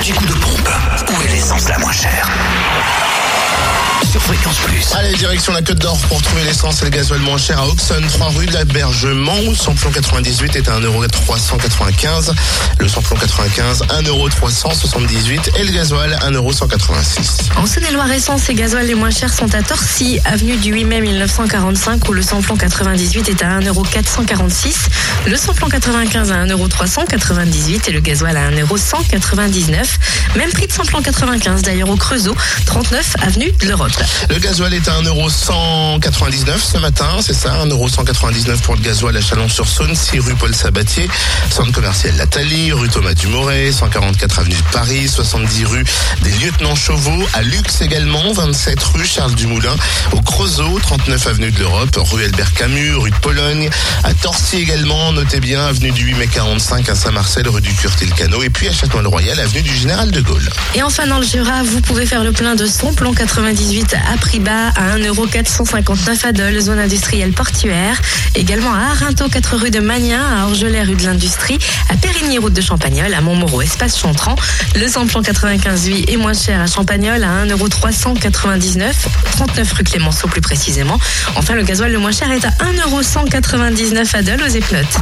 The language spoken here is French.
L'anti-coup de pompe. Sur Fréquence Plus. Allez, direction la Côte d'Or pour trouver l'essence et le gasoil moins cher à Auxonne, 3 rue de l'Abergement. Le samplon 98 est à 1,395€. Le samplon 95, 1,378€ et le gasoil, 1,186€. En Saône-et-Loire, essence et gasoil les moins chers sont à Torcy, avenue du 8 mai 1945, où le samplon 98 est à 1,446€. Le samplon 95 à 1,398€ et le gasoil à 1,199€. Même prix de samplon 95 d'ailleurs au Creusot, 39 avenue de l'Europe. Le gasoil est à 1,199€ ce matin, c'est ça, 1,199€ pour le gasoil à Chalon-sur-Saône, 6 rue Paul Sabatier, centre commercial Lathalie, rue Thomas Dumoret, 144 avenue de Paris, 70 rue des Lieutenants Chauveau, à Lux également, 27 rue Charles Dumoulin, au Creusot, 39 avenue de l'Europe, rue Albert Camus, rue de Pologne, à Torcy également, notez bien, avenue du 8 mai 45 à Saint-Marcel, rue du Curtil-Cano, et puis à Château-le-Royal, avenue du Général de Gaulle. Et enfin dans le Jura, vous pouvez faire le plein de son plan 98 à prix bas à 1,459€ à Dole, zone industrielle portuaire. Également à Arinto, 4 rue de Magnin, à Orgelet, rue de l'Industrie, à Périgny, route de Champagnol, à Montmoreau, espace Chantran. Le samplon 95 lui est moins cher à Champagnol à 1,399€, 39 rue Clémenceau plus précisément. Enfin, le gasoil le moins cher est à 1,199€ à Dole, aux Epnotes.